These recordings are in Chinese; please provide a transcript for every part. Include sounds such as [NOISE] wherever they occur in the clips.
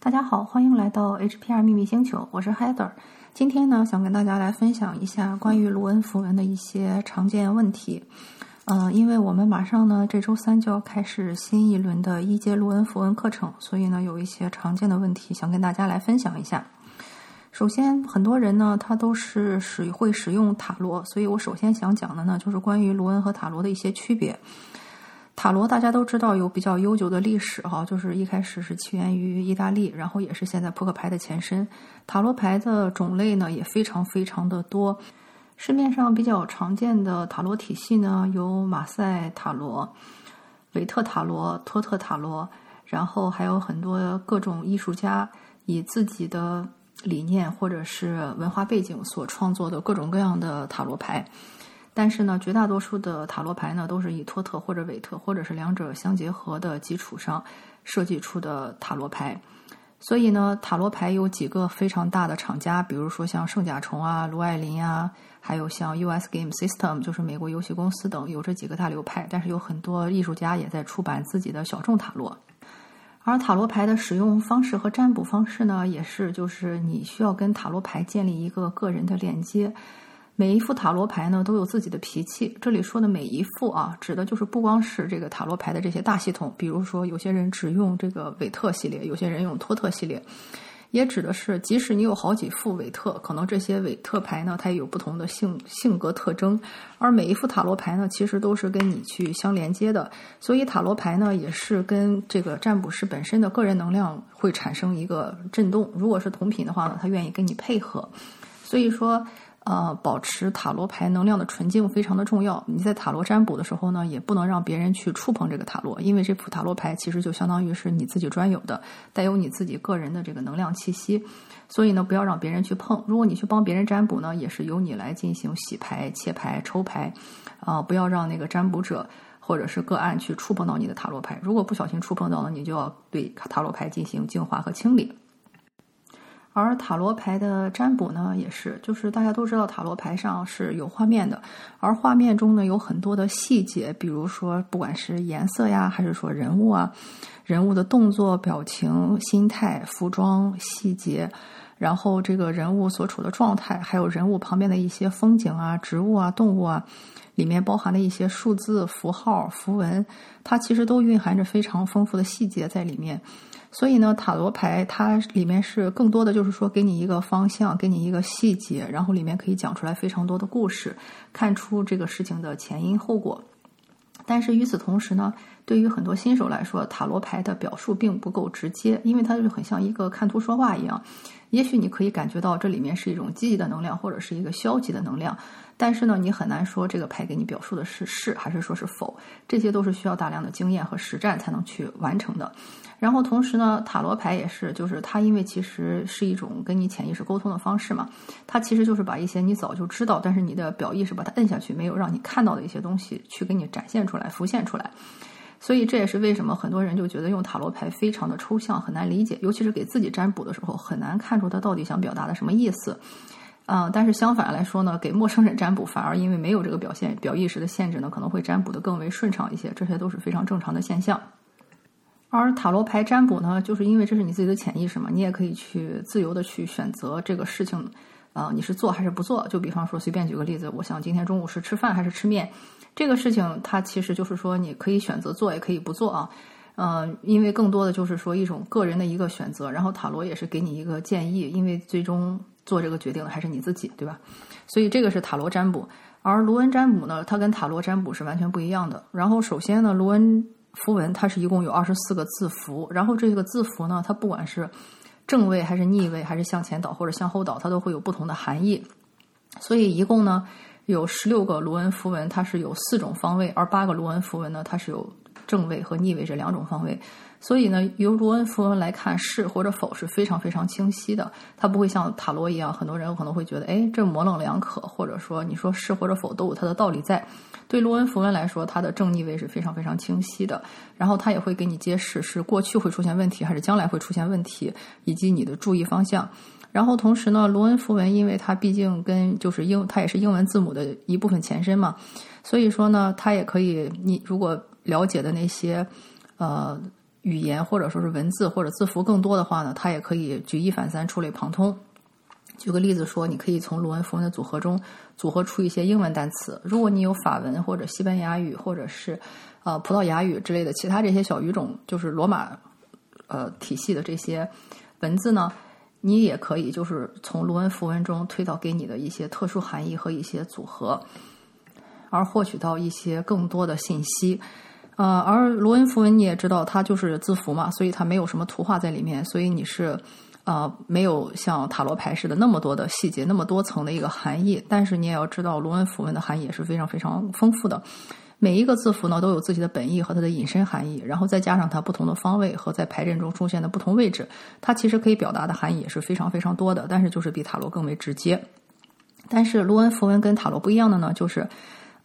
大家好，欢迎来到 HPR 秘密星球，我是 Heather。今天呢，想跟大家来分享一下关于卢恩符文的一些常见问题。嗯，因为我们马上呢这周三就要开始新一轮的一阶卢恩符文课程，所以呢有一些常见的问题想跟大家来分享一下。首先，很多人呢他都是使会使用塔罗，所以我首先想讲的呢就是关于卢恩和塔罗的一些区别。塔罗大家都知道有比较悠久的历史哈，就是一开始是起源于意大利，然后也是现在扑克牌的前身。塔罗牌的种类呢也非常非常的多，市面上比较常见的塔罗体系呢有马赛塔罗、韦特塔罗、托特塔罗，然后还有很多各种艺术家以自己的理念或者是文化背景所创作的各种各样的塔罗牌。但是呢，绝大多数的塔罗牌呢，都是以托特或者韦特，或者是两者相结合的基础上设计出的塔罗牌。所以呢，塔罗牌有几个非常大的厂家，比如说像圣甲虫啊、卢爱林啊，还有像 US Game System，就是美国游戏公司等，有这几个大流派。但是有很多艺术家也在出版自己的小众塔罗。而塔罗牌的使用方式和占卜方式呢，也是就是你需要跟塔罗牌建立一个个人的链接。每一副塔罗牌呢都有自己的脾气。这里说的每一副啊，指的就是不光是这个塔罗牌的这些大系统，比如说有些人只用这个韦特系列，有些人用托特系列，也指的是即使你有好几副韦特，可能这些韦特牌呢它也有不同的性性格特征，而每一副塔罗牌呢其实都是跟你去相连接的，所以塔罗牌呢也是跟这个占卜师本身的个人能量会产生一个震动。如果是同频的话呢，他愿意跟你配合，所以说。呃，保持塔罗牌能量的纯净非常的重要。你在塔罗占卜的时候呢，也不能让别人去触碰这个塔罗，因为这副塔罗牌其实就相当于是你自己专有的，带有你自己个人的这个能量气息。所以呢，不要让别人去碰。如果你去帮别人占卜呢，也是由你来进行洗牌、切牌、抽牌，啊，不要让那个占卜者或者是个案去触碰到你的塔罗牌。如果不小心触碰到了，你就要对塔罗牌进行净化和清理。而塔罗牌的占卜呢，也是，就是大家都知道塔罗牌上是有画面的，而画面中呢有很多的细节，比如说不管是颜色呀，还是说人物啊，人物的动作、表情、心态、服装细节，然后这个人物所处的状态，还有人物旁边的一些风景啊、植物啊、动物啊，里面包含的一些数字、符号、符文，它其实都蕴含着非常丰富的细节在里面。所以呢，塔罗牌它里面是更多的就是说给你一个方向，给你一个细节，然后里面可以讲出来非常多的故事，看出这个事情的前因后果。但是与此同时呢，对于很多新手来说，塔罗牌的表述并不够直接，因为它就很像一个看图说话一样。也许你可以感觉到这里面是一种积极的能量，或者是一个消极的能量。但是呢，你很难说这个牌给你表述的是是还是说是否，这些都是需要大量的经验和实战才能去完成的。然后同时呢，塔罗牌也是，就是它因为其实是一种跟你潜意识沟通的方式嘛，它其实就是把一些你早就知道，但是你的表意识把它摁下去，没有让你看到的一些东西去给你展现出来、浮现出来。所以这也是为什么很多人就觉得用塔罗牌非常的抽象，很难理解，尤其是给自己占卜的时候，很难看出它到底想表达的什么意思。啊，但是相反来说呢，给陌生人占卜反而因为没有这个表现表意识的限制呢，可能会占卜的更为顺畅一些，这些都是非常正常的现象。而塔罗牌占卜呢，就是因为这是你自己的潜意识嘛，你也可以去自由的去选择这个事情，啊，你是做还是不做？就比方说，随便举个例子，我想今天中午是吃饭还是吃面，这个事情它其实就是说你可以选择做，也可以不做啊。嗯，因为更多的就是说一种个人的一个选择，然后塔罗也是给你一个建议，因为最终。做这个决定的还是你自己，对吧？所以这个是塔罗占卜，而卢恩占卜呢，它跟塔罗占卜是完全不一样的。然后首先呢，卢恩符文它是一共有二十四个字符，然后这个字符呢，它不管是正位还是逆位，还是向前倒或者向后倒，它都会有不同的含义。所以一共呢有十六个卢恩符文，它是有四种方位，而八个卢恩符文呢，它是有正位和逆位这两种方位。所以呢，由卢恩符文来看是或者否是非常非常清晰的，它不会像塔罗一样，很多人可能会觉得，哎，这模棱两可，或者说你说是或者否都有它的道理在。对卢恩符文来说，它的正逆位是非常非常清晰的，然后它也会给你揭示是过去会出现问题，还是将来会出现问题，以及你的注意方向。然后同时呢，卢恩符文因为它毕竟跟就是英，它也是英文字母的一部分前身嘛，所以说呢，它也可以，你如果了解的那些，呃。语言或者说是文字或者字符更多的话呢，它也可以举一反三，触类旁通。举个例子说，你可以从鲁文符文的组合中组合出一些英文单词。如果你有法文或者西班牙语或者是呃葡萄牙语之类的其他这些小语种，就是罗马呃体系的这些文字呢，你也可以就是从卢恩符文中推导给你的一些特殊含义和一些组合，而获取到一些更多的信息。呃，而卢恩符文你也知道，它就是字符嘛，所以它没有什么图画在里面，所以你是。呃，没有像塔罗牌似的那么多的细节，那么多层的一个含义。但是你也要知道，罗恩符文的含义也是非常非常丰富的。每一个字符呢，都有自己的本意和它的引申含义，然后再加上它不同的方位和在牌阵中出现的不同位置，它其实可以表达的含义也是非常非常多的。但是就是比塔罗更为直接。但是罗恩符文跟塔罗不一样的呢，就是。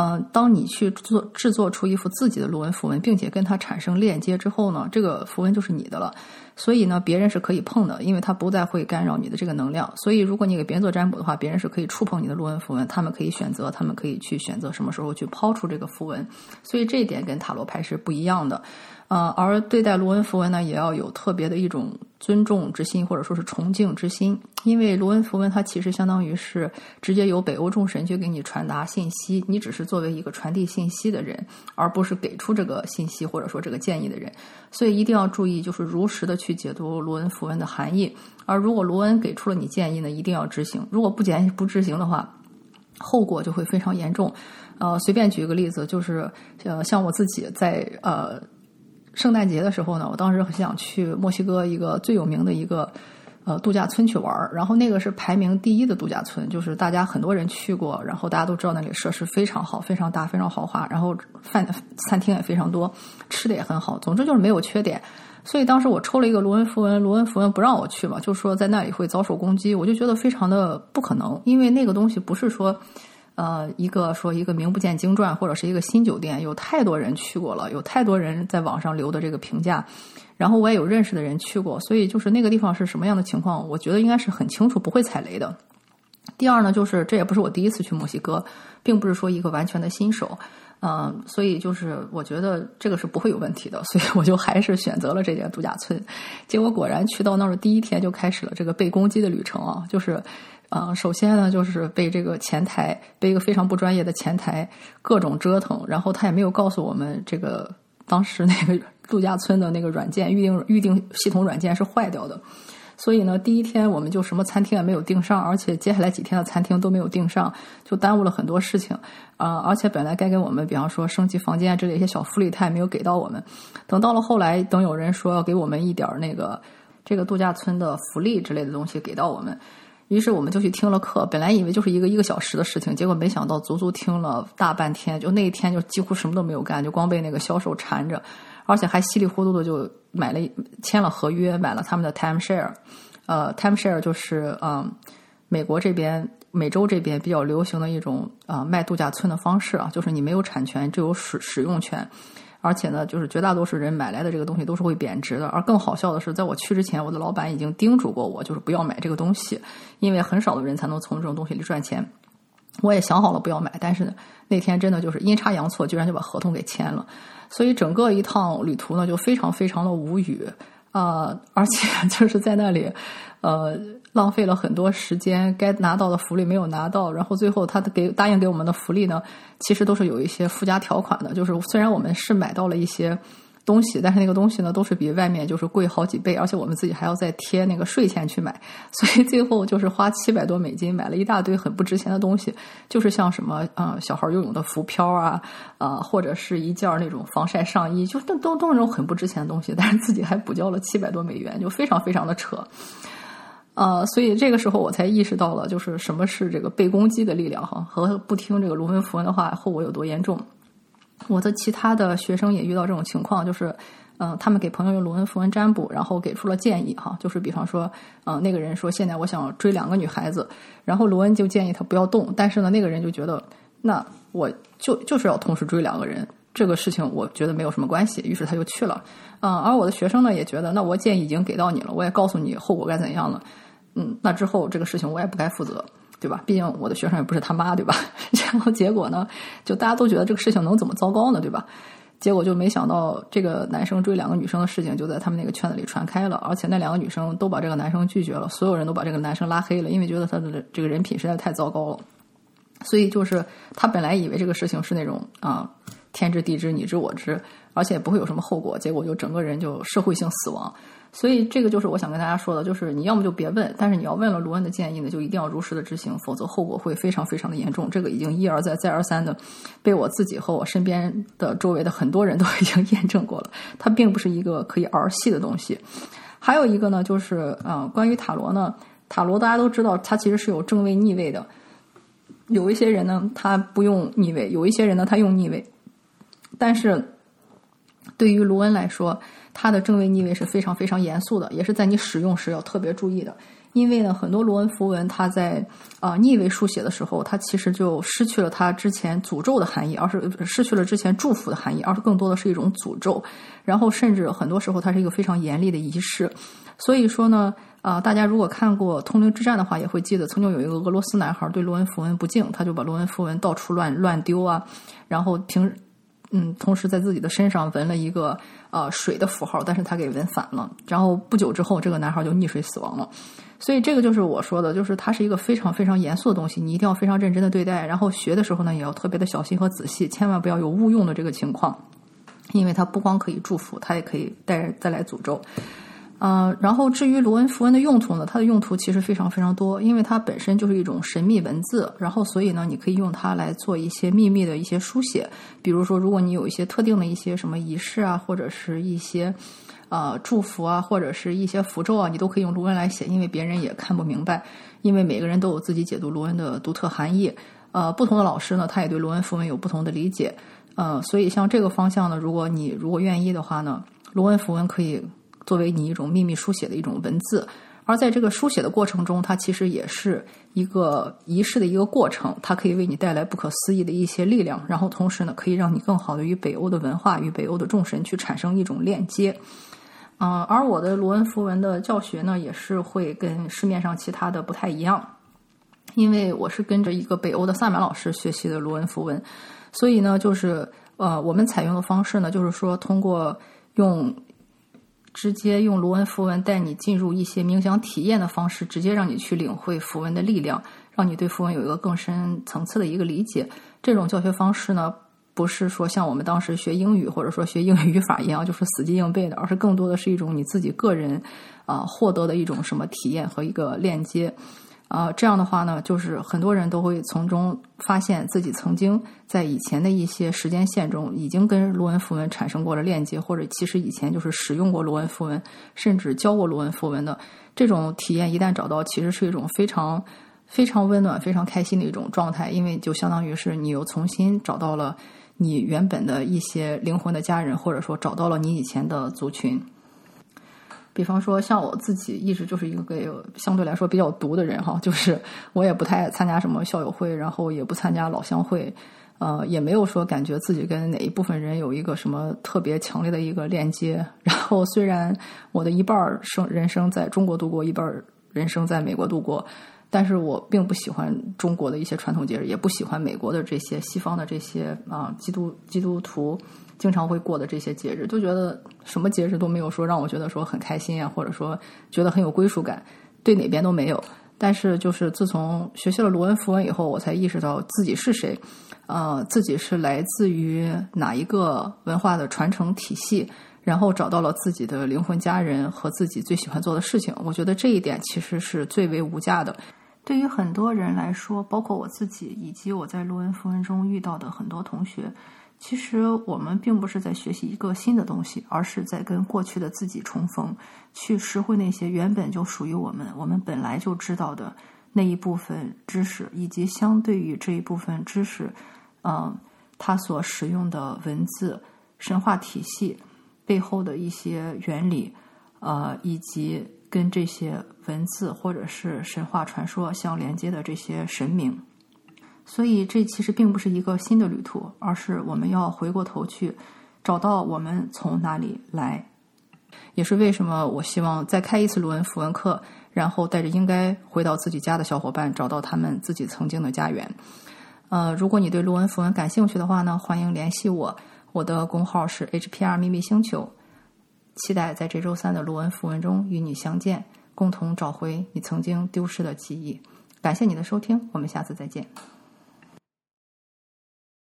嗯，当你去做制作出一幅自己的罗纹符文，并且跟它产生链接之后呢，这个符文就是你的了。所以呢，别人是可以碰的，因为它不再会干扰你的这个能量。所以，如果你给别人做占卜的话，别人是可以触碰你的罗纹符文，他们可以选择，他们可以去选择什么时候去抛出这个符文。所以这一点跟塔罗牌是不一样的。呃，而对待罗恩符文呢，也要有特别的一种尊重之心，或者说是崇敬之心，因为罗恩符文它其实相当于是直接由北欧众神去给你传达信息，你只是作为一个传递信息的人，而不是给出这个信息或者说这个建议的人，所以一定要注意，就是如实的去去解读罗恩符文的含义。而如果罗恩给出了你建议呢，一定要执行，如果不建不执行的话，后果就会非常严重。呃，随便举一个例子，就是呃，像我自己在呃。圣诞节的时候呢，我当时很想去墨西哥一个最有名的一个呃度假村去玩儿，然后那个是排名第一的度假村，就是大家很多人去过，然后大家都知道那里设施非常好，非常大，非常豪华，然后饭餐厅也非常多，吃的也很好，总之就是没有缺点。所以当时我抽了一个罗恩符文，罗恩符文不让我去嘛，就说在那里会遭受攻击，我就觉得非常的不可能，因为那个东西不是说。呃，一个说一个名不见经传，或者是一个新酒店，有太多人去过了，有太多人在网上留的这个评价，然后我也有认识的人去过，所以就是那个地方是什么样的情况，我觉得应该是很清楚，不会踩雷的。第二呢，就是这也不是我第一次去墨西哥，并不是说一个完全的新手，嗯，所以就是我觉得这个是不会有问题的，所以我就还是选择了这间度假村。结果果然去到那儿的第一天就开始了这个被攻击的旅程啊，就是。啊，首先呢，就是被这个前台，被一个非常不专业的前台各种折腾，然后他也没有告诉我们，这个当时那个 [LAUGHS] 度假村的那个软件预定预定系统软件是坏掉的，所以呢，第一天我们就什么餐厅也没有订上，而且接下来几天的餐厅都没有订上，就耽误了很多事情啊！而且本来该给我们，比方说升级房间之类一些小福利，他也没有给到我们。等到了后来，等有人说要给我们一点那个这个度假村的福利之类的东西给到我们。于是我们就去听了课，本来以为就是一个一个小时的事情，结果没想到足足听了大半天，就那一天就几乎什么都没有干，就光被那个销售缠着，而且还稀里糊涂的就买了签了合约，买了他们的 time share，呃，time share 就是嗯，美国这边、美洲这边比较流行的一种啊卖度假村的方式啊，就是你没有产权，只有使使用权。而且呢，就是绝大多数人买来的这个东西都是会贬值的。而更好笑的是，在我去之前，我的老板已经叮嘱过我，就是不要买这个东西，因为很少的人才能从这种东西里赚钱。我也想好了不要买，但是那天真的就是阴差阳错，居然就把合同给签了。所以整个一趟旅途呢，就非常非常的无语啊！而且 [LAUGHS] 就是在那里，呃。浪费了很多时间，该拿到的福利没有拿到，然后最后他给答应给我们的福利呢，其实都是有一些附加条款的。就是虽然我们是买到了一些东西，但是那个东西呢，都是比外面就是贵好几倍，而且我们自己还要再贴那个税钱去买，[LAUGHS] 所以最后就是花七百多美金买了一大堆很不值钱的东西，就是像什么啊小孩游泳的浮漂啊啊，或者是一件那种防晒上衣，就都都都是那种很不值钱的东西，但是自己还补交了七百多美元，就非常非常的扯。呃，所以这个时候我才意识到了，就是什么是这个被攻击的力量哈，和不听这个卢文符文的话后果有多严重。我的其他的学生也遇到这种情况，就是嗯，他们给朋友用卢恩符文占卜，然后给出了建议哈，就是比方说，嗯，那个人说现在我想追两个女孩子，然后卢恩就建议他不要动，但是呢，那个人就觉得那我就就是要同时追两个人，这个事情我觉得没有什么关系，于是他就去了。嗯，而我的学生呢也觉得，那我建议已经给到你了，我也告诉你后果该怎样了。嗯，那之后这个事情我也不该负责，对吧？毕竟我的学生也不是他妈，对吧？[LAUGHS] 然后结果呢，就大家都觉得这个事情能怎么糟糕呢，对吧？结果就没想到这个男生追两个女生的事情就在他们那个圈子里传开了，而且那两个女生都把这个男生拒绝了，所有人都把这个男生拉黑了，因为觉得他的这个人品实在太糟糕了。所以就是他本来以为这个事情是那种啊天知地知你知我知，而且不会有什么后果，结果就整个人就社会性死亡。所以这个就是我想跟大家说的，就是你要么就别问，但是你要问了卢恩的建议呢，就一定要如实的执行，否则后果会非常非常的严重。这个已经一而再再而三的被我自己和我身边的周围的很多人都 [LAUGHS] 已经验证过了，它并不是一个可以儿戏的东西。还有一个呢，就是啊，关于塔罗呢，塔罗大家都知道，它其实是有正位逆位的。有一些人呢，他不用逆位；有一些人呢，他用逆位。但是对于卢恩来说，他的正位逆位是非常非常严肃的，也是在你使用时要特别注意的。因为呢，很多卢恩符文，它在啊逆位书写的时候，它其实就失去了它之前诅咒的含义，而是失去了之前祝福的含义，而是更多的是一种诅咒。然后，甚至很多时候，它是一个非常严厉的仪式。所以说呢，啊，大家如果看过《通灵之战》的话，也会记得曾经有一个俄罗斯男孩对罗恩符文不敬，他就把罗恩符文到处乱乱丢啊，然后平。嗯，同时在自己的身上纹了一个呃水的符号，但是他给纹反了。然后不久之后，这个男孩就溺水死亡了。所以这个就是我说的，就是它是一个非常非常严肃的东西，你一定要非常认真的对待。然后学的时候呢，也要特别的小心和仔细，千万不要有误用的这个情况，因为它不光可以祝福，它也可以带再来诅咒。呃，然后至于卢恩符文的用途呢，它的用途其实非常非常多，因为它本身就是一种神秘文字，然后所以呢，你可以用它来做一些秘密的一些书写，比如说，如果你有一些特定的一些什么仪式啊，或者是一些呃祝福啊，或者是一些符咒啊，你都可以用卢恩来写，因为别人也看不明白，因为每个人都有自己解读卢恩的独特含义，呃，不同的老师呢，他也对卢恩符文有不同的理解，呃，所以像这个方向呢，如果你如果愿意的话呢，卢恩符文可以。作为你一种秘密书写的一种文字，而在这个书写的过程中，它其实也是一个仪式的一个过程，它可以为你带来不可思议的一些力量，然后同时呢，可以让你更好的与北欧的文化与北欧的众神去产生一种链接。嗯，而我的罗恩符文的教学呢，也是会跟市面上其他的不太一样，因为我是跟着一个北欧的萨满老师学习的罗恩符文，所以呢，就是呃，我们采用的方式呢，就是说通过用。直接用卢恩符文带你进入一些冥想体验的方式，直接让你去领会符文的力量，让你对符文有一个更深层次的一个理解。这种教学方式呢，不是说像我们当时学英语或者说学英语语法一样，就是死记硬背的，而是更多的是一种你自己个人啊获得的一种什么体验和一个链接。啊，这样的话呢，就是很多人都会从中发现自己曾经在以前的一些时间线中，已经跟罗恩符文产生过了链接，或者其实以前就是使用过罗恩符文，甚至教过罗恩符文的这种体验，一旦找到，其实是一种非常非常温暖、非常开心的一种状态，因为就相当于是你又重新找到了你原本的一些灵魂的家人，或者说找到了你以前的族群。比方说，像我自己一直就是一个给相对来说比较独的人哈，就是我也不太参加什么校友会，然后也不参加老乡会，呃，也没有说感觉自己跟哪一部分人有一个什么特别强烈的一个链接。然后虽然我的一半生人生在中国度过，一半人生在美国度过，但是我并不喜欢中国的一些传统节日，也不喜欢美国的这些西方的这些啊基督基督徒。经常会过的这些节日，就觉得什么节日都没有说让我觉得说很开心啊，或者说觉得很有归属感，对哪边都没有。但是就是自从学习了罗恩符文以后，我才意识到自己是谁，呃，自己是来自于哪一个文化的传承体系，然后找到了自己的灵魂家人和自己最喜欢做的事情。我觉得这一点其实是最为无价的。对于很多人来说，包括我自己以及我在卢恩符文中遇到的很多同学。其实我们并不是在学习一个新的东西，而是在跟过去的自己重逢，去拾回那些原本就属于我们、我们本来就知道的那一部分知识，以及相对于这一部分知识，嗯，它所使用的文字、神话体系背后的一些原理，呃，以及跟这些文字或者是神话传说相连接的这些神明。所以，这其实并不是一个新的旅途，而是我们要回过头去，找到我们从哪里来。也是为什么我希望再开一次卢恩符文课，然后带着应该回到自己家的小伙伴，找到他们自己曾经的家园。呃，如果你对卢恩符文感兴趣的话呢，欢迎联系我。我的公号是 HPR 秘密星球，期待在这周三的卢恩符文中与你相见，共同找回你曾经丢失的记忆。感谢你的收听，我们下次再见。